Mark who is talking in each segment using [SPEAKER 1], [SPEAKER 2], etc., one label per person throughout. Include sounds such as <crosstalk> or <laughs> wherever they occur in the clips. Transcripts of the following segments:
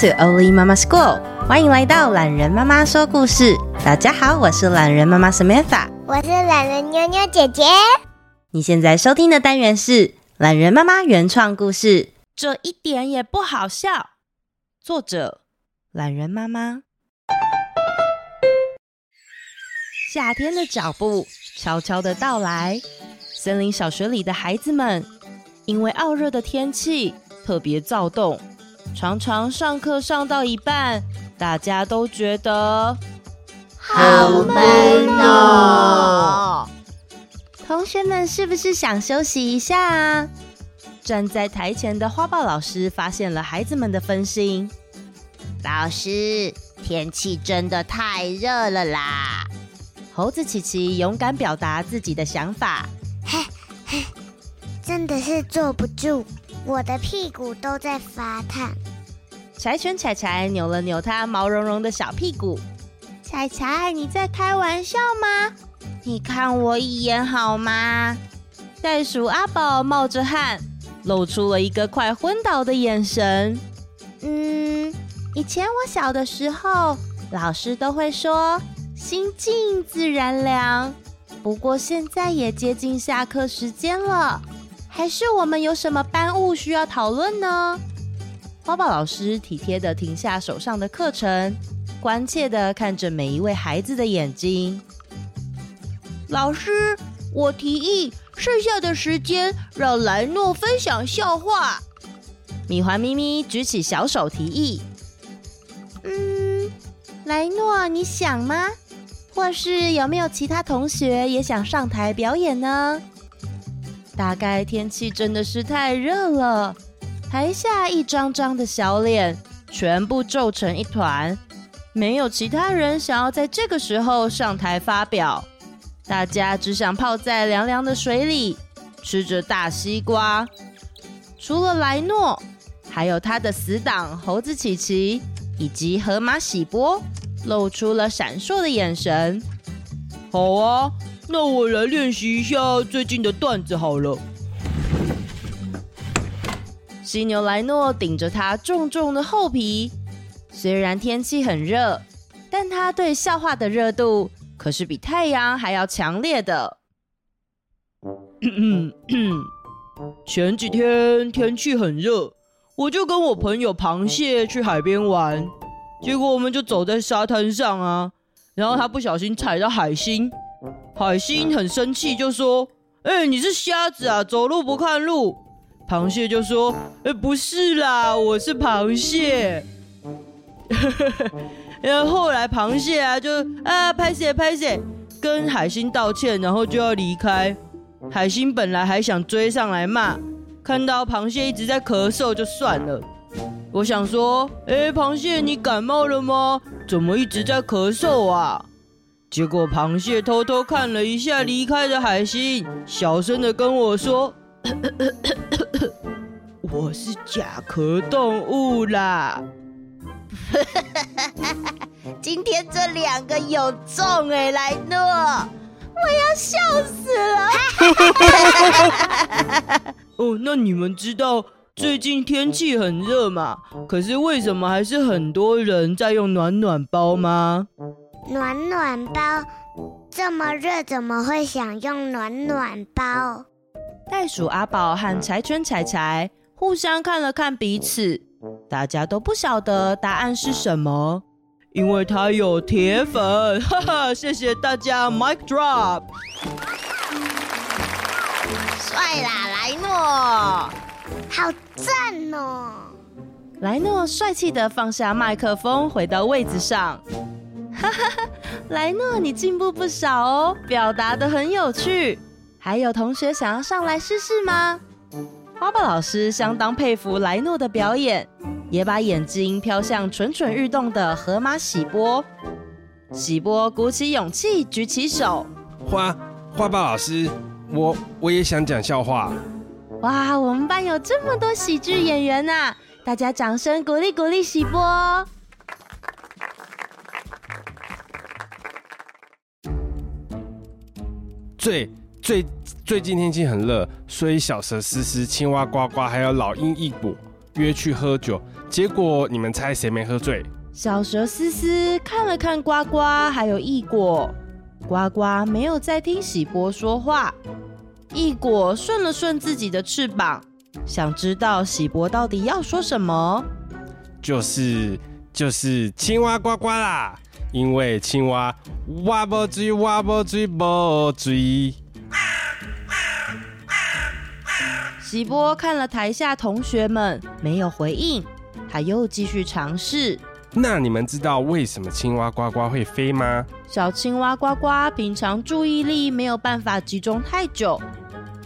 [SPEAKER 1] To Oli Mama School，欢迎来到懒人妈妈说故事。大家好，我是懒人妈妈 Samantha，
[SPEAKER 2] 我是懒人妞妞姐姐。
[SPEAKER 1] 你现在收听的单元是懒人妈妈原创故事，这一点也不好笑。作者：懒人妈妈。夏天的脚步悄悄的到来，森林小学里的孩子们因为傲热的天气特别躁动。常常上课上到一半，大家都觉得
[SPEAKER 2] 好闷哦。
[SPEAKER 1] 同学们是不是想休息一下啊？站在台前的花豹老师发现了孩子们的分心。
[SPEAKER 2] 老师，天气真的太热了啦！
[SPEAKER 1] 猴子琪琪勇敢表达自己的想法。
[SPEAKER 2] 嘿，嘿，真的是坐不住。我的屁股都在发烫。
[SPEAKER 1] 柴犬柴柴扭了扭它毛茸茸的小屁股。
[SPEAKER 2] 柴柴，你在开玩笑吗？你看我一眼好吗？
[SPEAKER 1] 袋鼠阿宝冒着汗，露出了一个快昏倒的眼神。
[SPEAKER 2] 嗯，以前我小的时候，老师都会说“心静自然凉”。不过现在也接近下课时间了。还是我们有什么班务需要讨论呢？
[SPEAKER 1] 花豹老师体贴的停下手上的课程，关切的看着每一位孩子的眼睛。
[SPEAKER 3] 老师，我提议剩下的时间让莱诺分享笑话。
[SPEAKER 1] 米环咪咪举起小手提议。
[SPEAKER 2] 嗯，莱诺，你想吗？或是有没有其他同学也想上台表演呢？
[SPEAKER 1] 大概天气真的是太热了，台下一张张的小脸全部皱成一团，没有其他人想要在这个时候上台发表，大家只想泡在凉凉的水里，吃着大西瓜。除了莱诺，还有他的死党猴子琪琪以及河马喜波，露出了闪烁的眼神。
[SPEAKER 3] 好啊。那我来练习一下最近的段子好了。
[SPEAKER 1] 犀牛莱诺顶着他重重的厚皮，虽然天气很热，但他对笑话的热度可是比太阳还要强烈的。<coughs>
[SPEAKER 3] 前几天天气很热，我就跟我朋友螃蟹去海边玩，结果我们就走在沙滩上啊，然后他不小心踩到海星。海星很生气，就说：“哎、你是瞎子啊，走路不看路。”螃蟹就说：“哎、不是啦，我是螃蟹。<laughs> ”然后后来螃蟹啊就啊拍谢拍谢，跟海星道歉，然后就要离开。海星本来还想追上来骂，看到螃蟹一直在咳嗽，就算了。我想说：“哎、螃蟹，你感冒了吗？怎么一直在咳嗽啊？”结果螃蟹偷偷看了一下离开的海星，小声的跟我说：“我是甲壳动物啦。<laughs> ”
[SPEAKER 2] 今天这两个有中哎，莱诺，我要笑死了。<laughs>
[SPEAKER 3] 哦，那你们知道最近天气很热嘛？可是为什么还是很多人在用暖暖包吗？
[SPEAKER 2] 暖暖包这么热，怎么会想用暖暖包？
[SPEAKER 1] 袋鼠阿宝和柴犬柴柴互相看了看彼此，大家都不晓得答案是什么，
[SPEAKER 3] 因为他有铁粉。<laughs> 哈哈，谢谢大家，Mic drop。
[SPEAKER 2] 帅啦，莱诺，好赞哦！
[SPEAKER 1] 莱诺帅气地放下麦克风，回到位子上。<laughs> 哈哈哈，莱诺，你进步不少哦，表达得很有趣。还有同学想要上来试试吗？花豹老师相当佩服莱诺的表演，也把眼睛飘向蠢蠢欲动的河马喜波。喜波鼓起勇气，举起手。
[SPEAKER 4] 花花豹老师，我我也想讲笑话。
[SPEAKER 1] 哇，我们班有这么多喜剧演员呐、啊！大家掌声鼓励鼓励喜波。
[SPEAKER 4] 最最最近天气很热，所以小蛇思思，青蛙呱呱，还有老鹰一果，约去喝酒，结果你们猜谁没喝醉？
[SPEAKER 1] 小蛇思思看了看呱呱，还有异果，呱呱没有再听喜波说话。异果顺了顺自己的翅膀，想知道喜波到底要说什么。
[SPEAKER 4] 就是就是青蛙呱呱啦，因为青蛙挖不不追不追。
[SPEAKER 1] 喜波看了台下同学们没有回应，他又继续尝试。
[SPEAKER 4] 那你们知道为什么青蛙呱呱会飞吗？
[SPEAKER 1] 小青蛙呱呱平常注意力没有办法集中太久，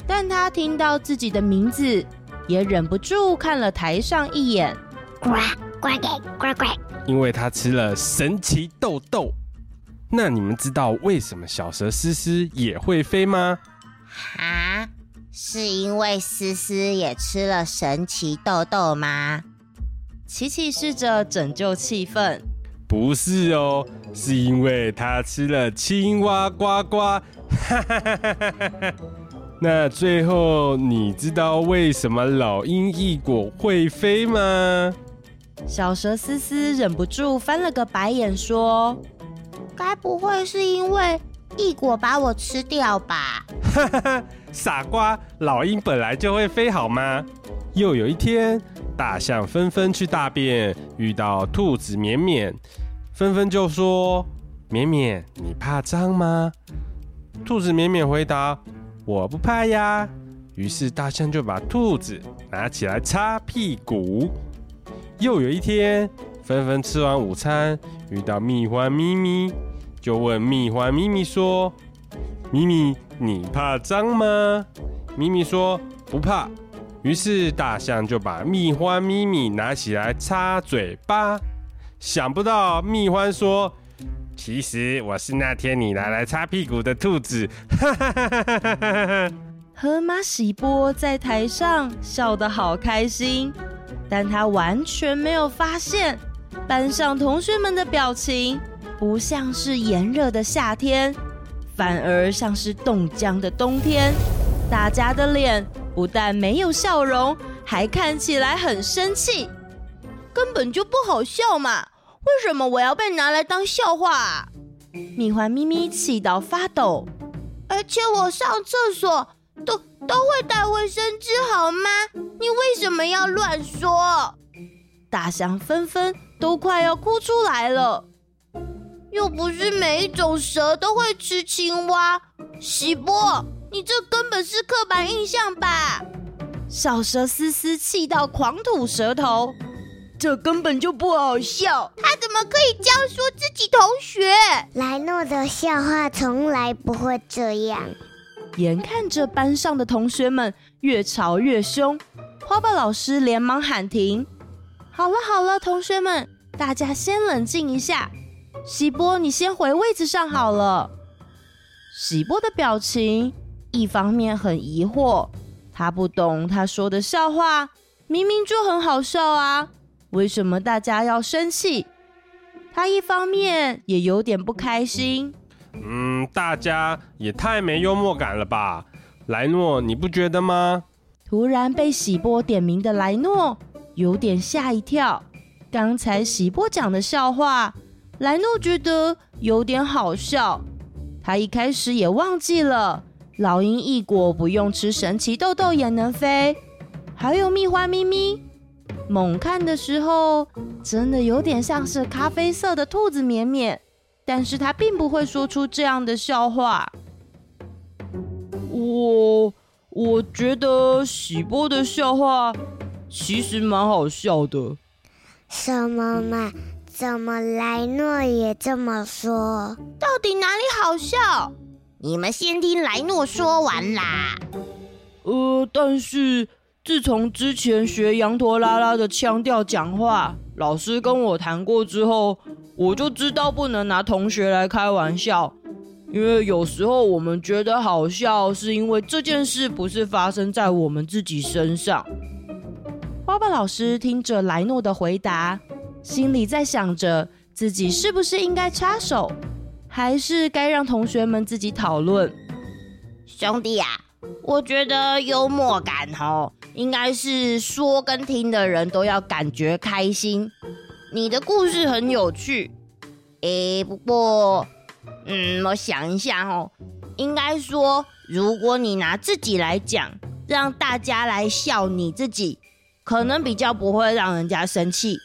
[SPEAKER 1] 但他听到自己的名字，也忍不住看了台上一眼。
[SPEAKER 2] 呱呱呱呱呱！
[SPEAKER 4] 因为他吃了神奇豆豆。那你们知道为什么小蛇思思也会飞吗？
[SPEAKER 2] 哈？是因为思思也吃了神奇豆豆吗？
[SPEAKER 1] 琪琪试着拯救气氛。
[SPEAKER 4] 不是哦，是因为他吃了青蛙呱呱。<laughs> 那最后你知道为什么老鹰异果会飞吗？
[SPEAKER 1] 小蛇思思忍不住翻了个白眼，说：“
[SPEAKER 2] 该不会是因为异果把我吃掉吧？” <laughs>
[SPEAKER 4] 傻瓜，老鹰本来就会飞，好吗？又有一天，大象纷纷去大便，遇到兔子绵绵，纷纷就说：“绵绵，你怕脏吗？”兔子绵绵回答：“我不怕呀。”于是大象就把兔子拿起来擦屁股。又有一天，纷纷吃完午餐，遇到蜜獾咪咪，就问蜜獾咪咪说：“咪咪。”你怕脏吗？咪咪说不怕。于是大象就把蜜獾咪咪拿起来擦嘴巴。想不到蜜獾说：“其实我是那天你拿来擦屁股的兔子。<laughs> ”！
[SPEAKER 1] 河马喜波在台上笑得好开心，但他完全没有发现班上同学们的表情不像是炎热的夏天。反而像是冻僵的冬天，大家的脸不但没有笑容，还看起来很生气，
[SPEAKER 2] 根本就不好笑嘛！为什么我要被拿来当笑话啊？
[SPEAKER 1] 蜜獾咪咪气到发抖，
[SPEAKER 2] 而且我上厕所都都会带卫生纸，好吗？你为什么要乱说？
[SPEAKER 1] 大象纷纷都快要哭出来了。
[SPEAKER 2] 又不是每一种蛇都会吃青蛙，喜波，你这根本是刻板印象吧？
[SPEAKER 1] 小蛇思思气到狂吐舌头，
[SPEAKER 3] 这根本就不好笑。
[SPEAKER 2] 他怎么可以这样说自己同学？
[SPEAKER 5] 莱诺的笑话从来不会这样。
[SPEAKER 1] 眼看着班上的同学们越吵越凶，花豹老师连忙喊停。好了好了，同学们，大家先冷静一下。喜波，你先回位置上好了。喜波的表情一方面很疑惑，他不懂他说的笑话明明就很好笑啊，为什么大家要生气？他一方面也有点不开心。
[SPEAKER 4] 嗯，大家也太没幽默感了吧？莱诺，你不觉得吗？
[SPEAKER 1] 突然被喜波点名的莱诺有点吓一跳，刚才喜波讲的笑话。莱诺觉得有点好笑，他一开始也忘记了老鹰异果不用吃神奇豆豆也能飞，还有蜜花咪咪，猛看的时候真的有点像是咖啡色的兔子绵绵，但是他并不会说出这样的笑话。
[SPEAKER 3] 我我觉得喜波的笑话其实蛮好笑的。
[SPEAKER 5] 什么嘛？怎么莱诺也这么说？
[SPEAKER 2] 到底哪里好笑？你们先听莱诺说完啦。
[SPEAKER 3] 呃，但是自从之前学羊驼拉拉的腔调讲话，老师跟我谈过之后，我就知道不能拿同学来开玩笑，因为有时候我们觉得好笑，是因为这件事不是发生在我们自己身上。
[SPEAKER 1] 花爸老师听着莱诺的回答。心里在想着自己是不是应该插手，还是该让同学们自己讨论。
[SPEAKER 2] 兄弟呀、啊，我觉得幽默感哦，
[SPEAKER 6] 应该是说跟听的人都要感觉开心。你的故事很有趣，诶，不过，嗯，我想一下哦，应该说，如果你拿自己来讲，让大家来笑你自己，可能比较不会让人家生气。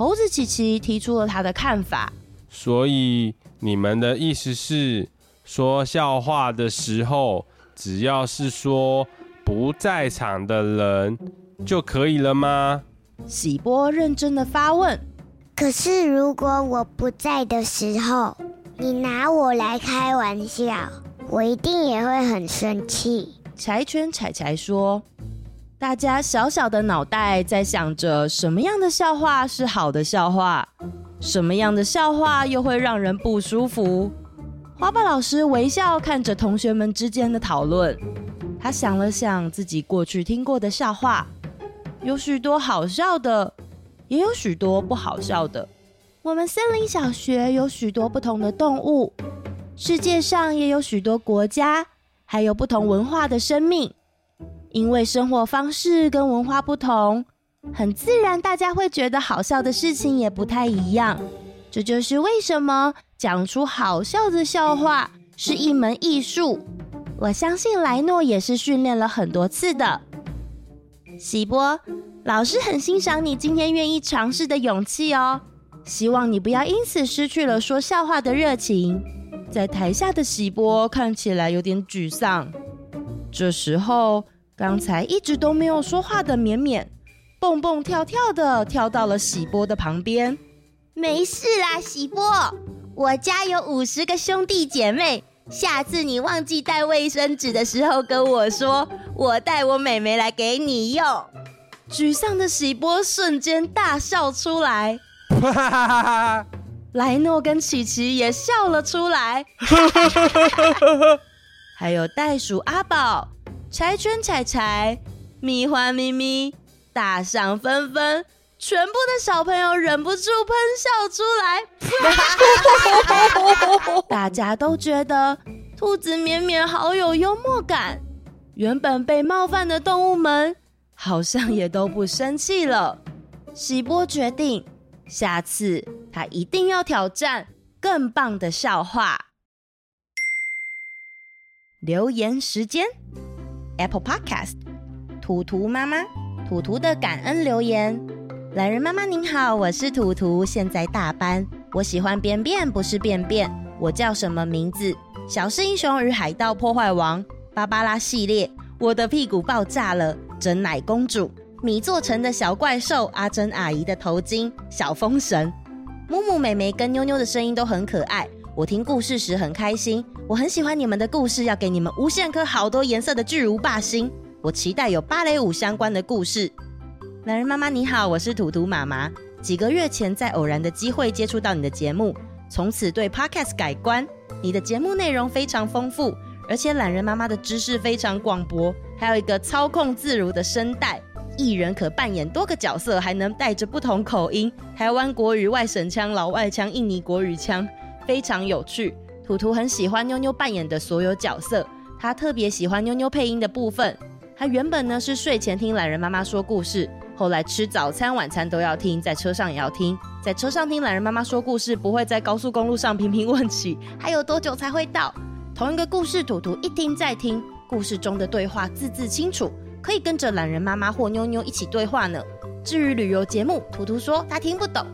[SPEAKER 1] 猴子琪琪提出了他的看法，
[SPEAKER 4] 所以你们的意思是，说笑话的时候，只要是说不在场的人就可以了吗？
[SPEAKER 1] 喜波认真的发问：“
[SPEAKER 5] 可是如果我不在的时候，你拿我来开玩笑，我一定也会很生气。”
[SPEAKER 1] 柴犬柴柴说：“大家小小的脑袋在想着什么样的笑话是好的笑话，什么样的笑话又会让人不舒服。”花瓣老师微笑看着同学们之间的讨论，他想了想自己过去听过的笑话。有许多好笑的，也有许多不好笑的。我们森林小学有许多不同的动物，世界上也有许多国家，还有不同文化的生命。因为生活方式跟文化不同，很自然大家会觉得好笑的事情也不太一样。这就是为什么讲出好笑的笑话是一门艺术。我相信莱诺也是训练了很多次的。喜波，老师很欣赏你今天愿意尝试的勇气哦。希望你不要因此失去了说笑话的热情。在台下的喜波看起来有点沮丧。这时候，刚才一直都没有说话的绵绵，蹦蹦跳跳的跳到了喜波的旁边。
[SPEAKER 7] 没事啦，喜波，我家有五十个兄弟姐妹。下次你忘记带卫生纸的时候，跟我说，我带我妹妹来给你用。
[SPEAKER 1] 沮丧的喜波瞬间大笑出来，<laughs> 莱诺跟琪琪也笑了出来，<laughs> 还有袋鼠阿宝、柴犬柴柴、蜜花咪咪、大象纷纷。全部的小朋友忍不住喷笑出来，<laughs> 大家都觉得兔子绵绵好有幽默感。原本被冒犯的动物们好像也都不生气了。喜波决定，下次他一定要挑战更棒的笑话。留言时间，Apple Podcast，图图妈妈，图图的感恩留言。懒人妈妈您好，我是图图，现在大班。我喜欢便便，不是便便。我叫什么名字？小狮英雄与海盗破坏王，芭芭拉系列。我的屁股爆炸了，真奶公主，米做成的小怪兽，阿珍阿姨的头巾，小风神，木木妹妹跟妞妞的声音都很可爱。我听故事时很开心，我很喜欢你们的故事，要给你们无限颗好多颜色的巨无霸星。我期待有芭蕾舞相关的故事。懒人妈妈你好，我是图图妈妈。几个月前在偶然的机会接触到你的节目，从此对 Podcast 改观。你的节目内容非常丰富，而且懒人妈妈的知识非常广博，还有一个操控自如的声带，一人可扮演多个角色，还能带着不同口音，台湾国语、外省腔、老外腔、印尼国语腔，非常有趣。图图很喜欢妞妞扮演的所有角色，他特别喜欢妞妞配音的部分。他原本呢是睡前听懒人妈妈说故事。后来吃早餐、晚餐都要听，在车上也要听。在车上听懒人妈妈说故事，不会在高速公路上频频问起还有多久才会到。同一个故事，图图一听再听，故事中的对话字字清楚，可以跟着懒人妈妈或妞妞一起对话呢。至于旅游节目，图图说他听不懂，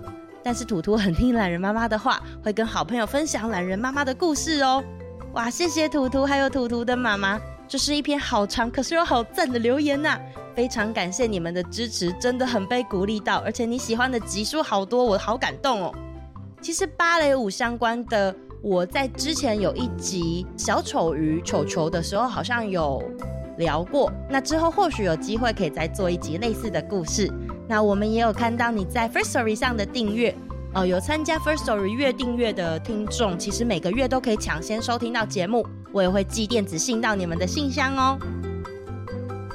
[SPEAKER 1] 但是图图很听懒人妈妈的话，会跟好朋友分享懒人妈妈的故事哦。哇，谢谢图图，还有图图的妈妈，这是一篇好长可是又好赞的留言呐、非常感谢你们的支持，真的很被鼓励到，而且你喜欢的集数好多，我好感动哦。其实芭蕾舞相关的，我在之前有一集小丑鱼球球的时候，好像有聊过。那之后或许有机会可以再做一集类似的故事。那我们也有看到你在 First Story 上的订阅哦，有参加 First Story 月订阅的听众，其实每个月都可以抢先收听到节目，我也会寄电子信到你们的信箱哦。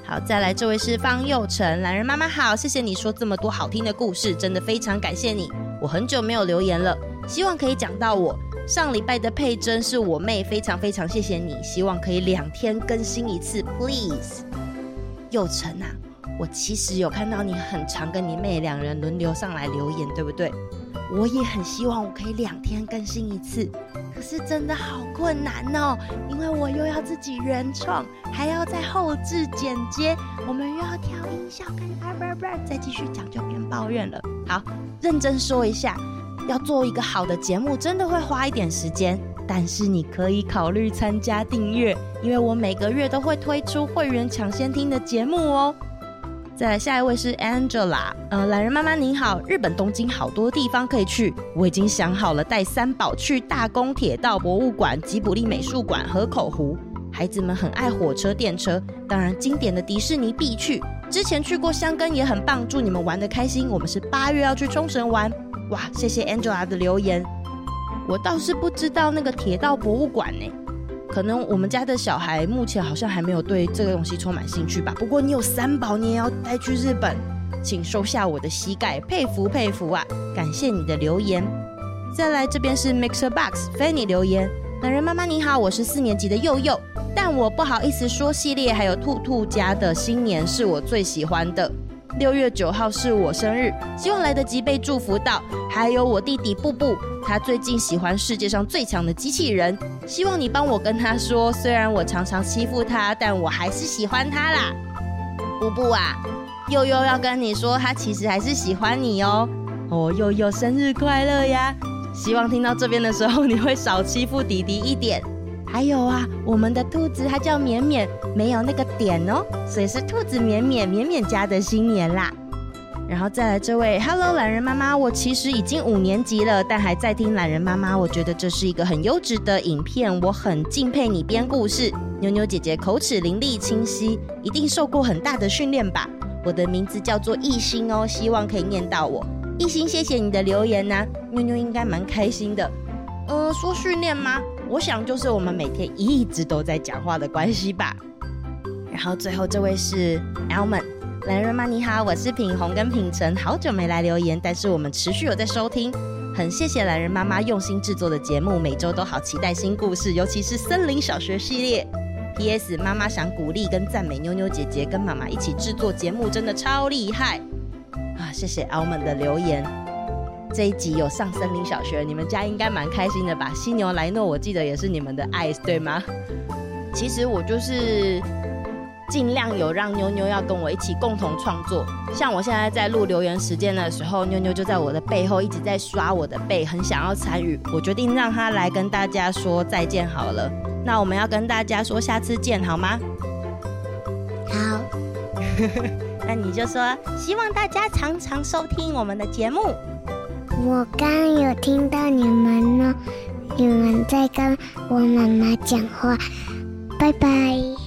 [SPEAKER 1] 好，再来，这位是方佑成，懒人妈妈好，谢谢你说这么多好听的故事，真的非常感谢你。我很久没有留言了，希望可以讲到我。上礼拜的佩珍是我妹，非常非常谢谢你，希望可以两天更新一次，please。佑成啊，我其实有看到你很常跟你妹两人轮流上来留言，对不对？我也很希望我可以两天更新一次，可是真的好困难哦，因为我又要自己原创，还要再后制剪接，我们又要调音效跟啊不不，再继续讲就变抱怨了。好，认真说一下，要做一个好的节目，真的会花一点时间。但是你可以考虑参加订阅，因为我每个月都会推出会员抢先听的节目哦。再来下一位是 Angela，呃，懒人妈妈您好，日本东京好多地方可以去，我已经想好了带三宝去大宫铁道博物馆、吉卜力美术馆、河口湖。孩子们很爱火车、电车，当然经典的迪士尼必去。之前去过箱根也很棒，祝你们玩得开心。我们是八月要去冲绳玩，哇，谢谢 Angela 的留言。我倒是不知道那个铁道博物馆呢，可能我们家的小孩目前好像还没有对这个东西充满兴趣吧。不过你有三宝，你也要带去日本，请收下我的膝盖，佩服佩服啊！感谢你的留言。再来这边是 Mixer Box Fanny 留言，榄仁妈妈你好，我是四年级的佑佑，但我不好意思说系列还有兔兔家的新年是我最喜欢的。六月九号是我生日，希望来得及被祝福到。还有我弟弟布布，他最近喜欢世界上最强的机器人，希望你帮我跟他说，虽然我常常欺负他，但我还是喜欢他啦。布布啊，佑佑要跟你说，他其实还是喜欢你哦。哦，佑佑生日快乐呀！希望听到这边的时候，你会少欺负弟弟一点。还有啊，我们的兔子它叫绵绵，没有那个点哦，所以是兔子绵绵绵绵家的新年啦。然后再来这位，Hello，懒人妈妈，我其实已经五年级了，但还在听懒人妈妈。我觉得这是一个很优质的影片，我很敬佩你编故事。妞妞姐姐口齿伶俐清晰，一定受过很大的训练吧？我的名字叫做艺兴哦，希望可以念到我。艺兴，谢谢你的留言呐、妞妞应该蛮开心的。呃，说训练吗？我想就是我们每天一直都在讲话的关系吧。然后最后这位是 Almond，榄仁妈你好，我是品红跟品成，好久没来留言，但是我们持续有在收听，很谢谢榄仁妈妈用心制作的节目，每周都好期待新故事，尤其是森林小学系列。P.S. 妈妈想鼓励跟赞美妞妞姐姐跟妈妈一起制作节目，真的超厉害啊！谢谢阿文的留言。这一集有上森林小学，你们家应该蛮开心的吧？犀牛莱诺，我记得也是你们的爱，对吗？其实我就是尽量有让妞妞要跟我一起共同创作。像我现在在录留言时间的时候，妞妞就在我的背后一直在刷我的背，很想要参与。我决定让她来跟大家说再见好了。那我们要跟大家说下次见好吗？
[SPEAKER 5] 好。<laughs>
[SPEAKER 8] 那你就说希望大家常常收听我们的节目。
[SPEAKER 5] 我刚刚有听到你们呢，你们在跟我妈妈讲话，拜拜。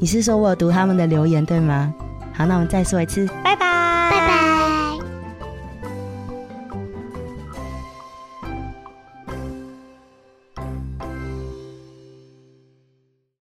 [SPEAKER 1] 你是说我有读他们的留言对吗？好，那我们再说一次，拜拜，
[SPEAKER 5] 拜拜。